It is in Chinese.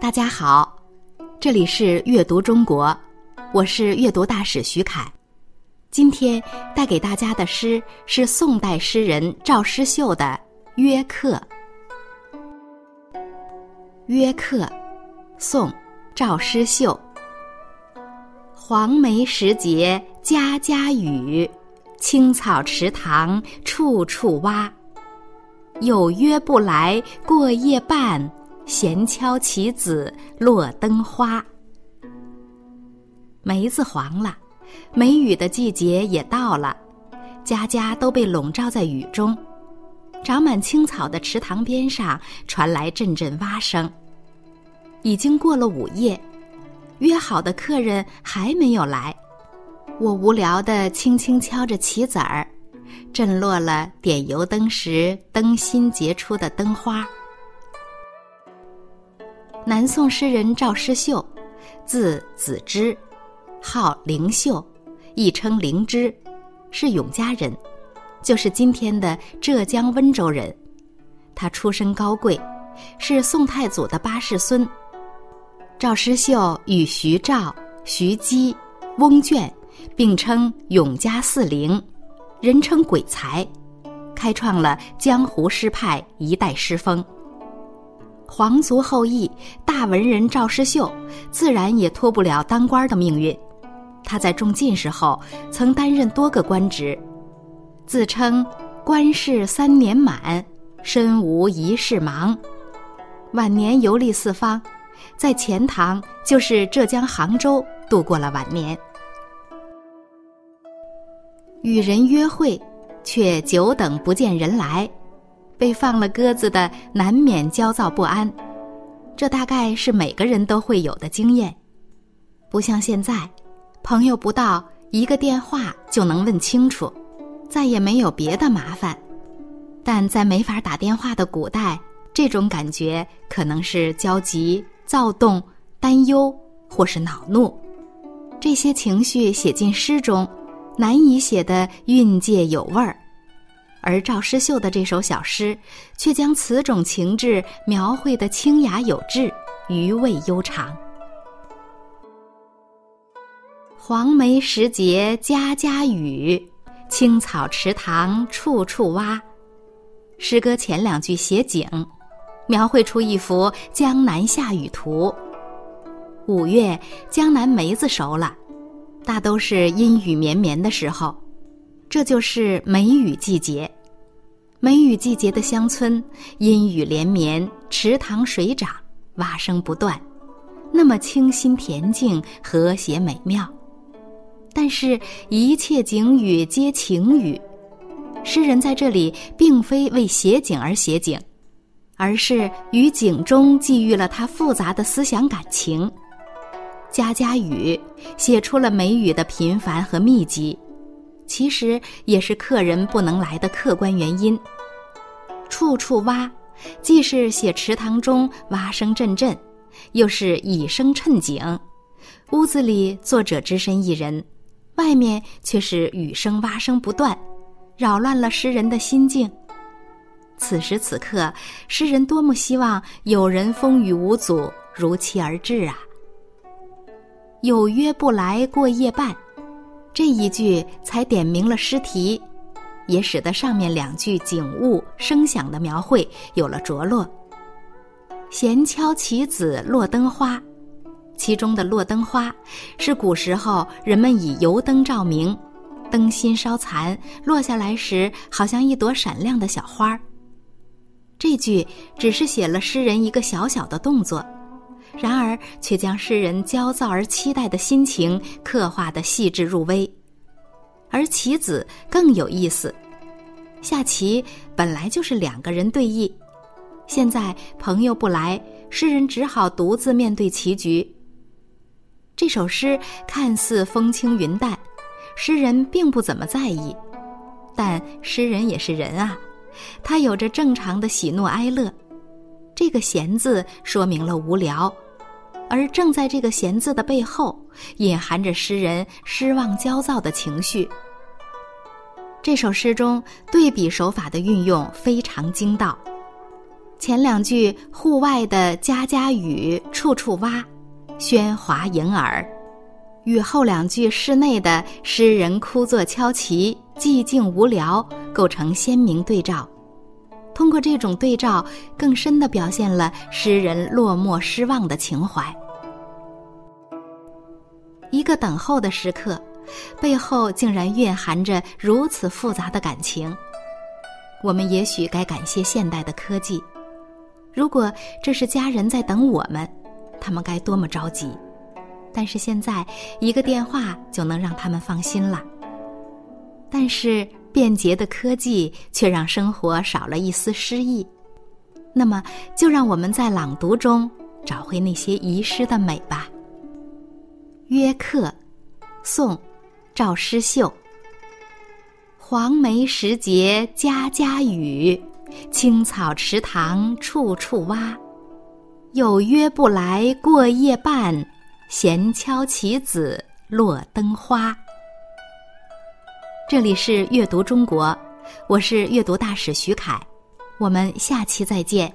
大家好，这里是阅读中国，我是阅读大使徐凯。今天带给大家的诗是宋代诗人赵师秀的《约客》。《约客》，宋·赵师秀。黄梅时节家家雨，青草池塘处处蛙。有约不来过夜半。闲敲棋子落灯花。梅子黄了，梅雨的季节也到了，家家都被笼罩在雨中。长满青草的池塘边上传来阵阵蛙声。已经过了午夜，约好的客人还没有来，我无聊地轻轻敲着棋子儿，震落了点油灯时灯芯结出的灯花。南宋诗人赵师秀，字子之，号灵秀，亦称灵芝，是永嘉人，就是今天的浙江温州人。他出身高贵，是宋太祖的八世孙。赵师秀与徐照、徐基、翁卷并称永嘉四灵，人称鬼才，开创了江湖诗派一代诗风。皇族后裔、大文人赵师秀，自然也脱不了当官的命运。他在中进士后，曾担任多个官职，自称“官事三年满，身无一事忙”。晚年游历四方，在钱塘（就是浙江杭州）度过了晚年。与人约会，却久等不见人来。被放了鸽子的，难免焦躁不安，这大概是每个人都会有的经验。不像现在，朋友不到，一个电话就能问清楚，再也没有别的麻烦。但在没法打电话的古代，这种感觉可能是焦急、躁动、担忧，或是恼怒。这些情绪写进诗中，难以写得韵界有味儿。而赵师秀的这首小诗，却将此种情致描绘得清雅有致、余味悠长。黄梅时节家家雨，青草池塘处处蛙。诗歌前两句写景，描绘出一幅江南下雨图。五月，江南梅子熟了，大都是阴雨绵绵的时候。这就是梅雨季节，梅雨季节的乡村，阴雨连绵，池塘水涨，蛙声不断，那么清新恬静、和谐美妙。但是，一切景语皆情语，诗人在这里并非为写景而写景，而是于景中寄予了他复杂的思想感情。家家雨写出了梅雨的频繁和密集。其实也是客人不能来的客观原因。处处蛙，既是写池塘中蛙声阵阵，又是以声衬景。屋子里作者只身一人，外面却是雨声蛙声不断，扰乱了诗人的心境。此时此刻，诗人多么希望有人风雨无阻如期而至啊！有约不来过夜半。这一句才点明了诗题，也使得上面两句景物声响的描绘有了着落。闲敲棋子落灯花，其中的落灯花是古时候人们以油灯照明，灯芯稍残，落下来时好像一朵闪亮的小花儿。这句只是写了诗人一个小小的动作。然而，却将诗人焦躁而期待的心情刻画的细致入微，而棋子更有意思。下棋本来就是两个人对弈，现在朋友不来，诗人只好独自面对棋局。这首诗看似风轻云淡，诗人并不怎么在意，但诗人也是人啊，他有着正常的喜怒哀乐。这个“闲”字说明了无聊，而正在这个“闲”字的背后，隐含着诗人失望、焦躁的情绪。这首诗中对比手法的运用非常精到，前两句“户外的家家雨，处处蛙”，喧哗盈耳；与后两句室内的诗人枯坐敲棋，寂静无聊，构成鲜明对照。通过这种对照，更深的表现了诗人落寞失望的情怀。一个等候的时刻，背后竟然蕴含着如此复杂的感情。我们也许该感谢现代的科技。如果这是家人在等我们，他们该多么着急！但是现在一个电话就能让他们放心了。但是便捷的科技却让生活少了一丝诗意。那么，就让我们在朗读中找回那些遗失的美吧。约客，宋，赵师秀。黄梅时节家家雨。青草池塘处处蛙，有约不来过夜半，闲敲棋子落灯花。这里是阅读中国，我是阅读大使徐凯，我们下期再见。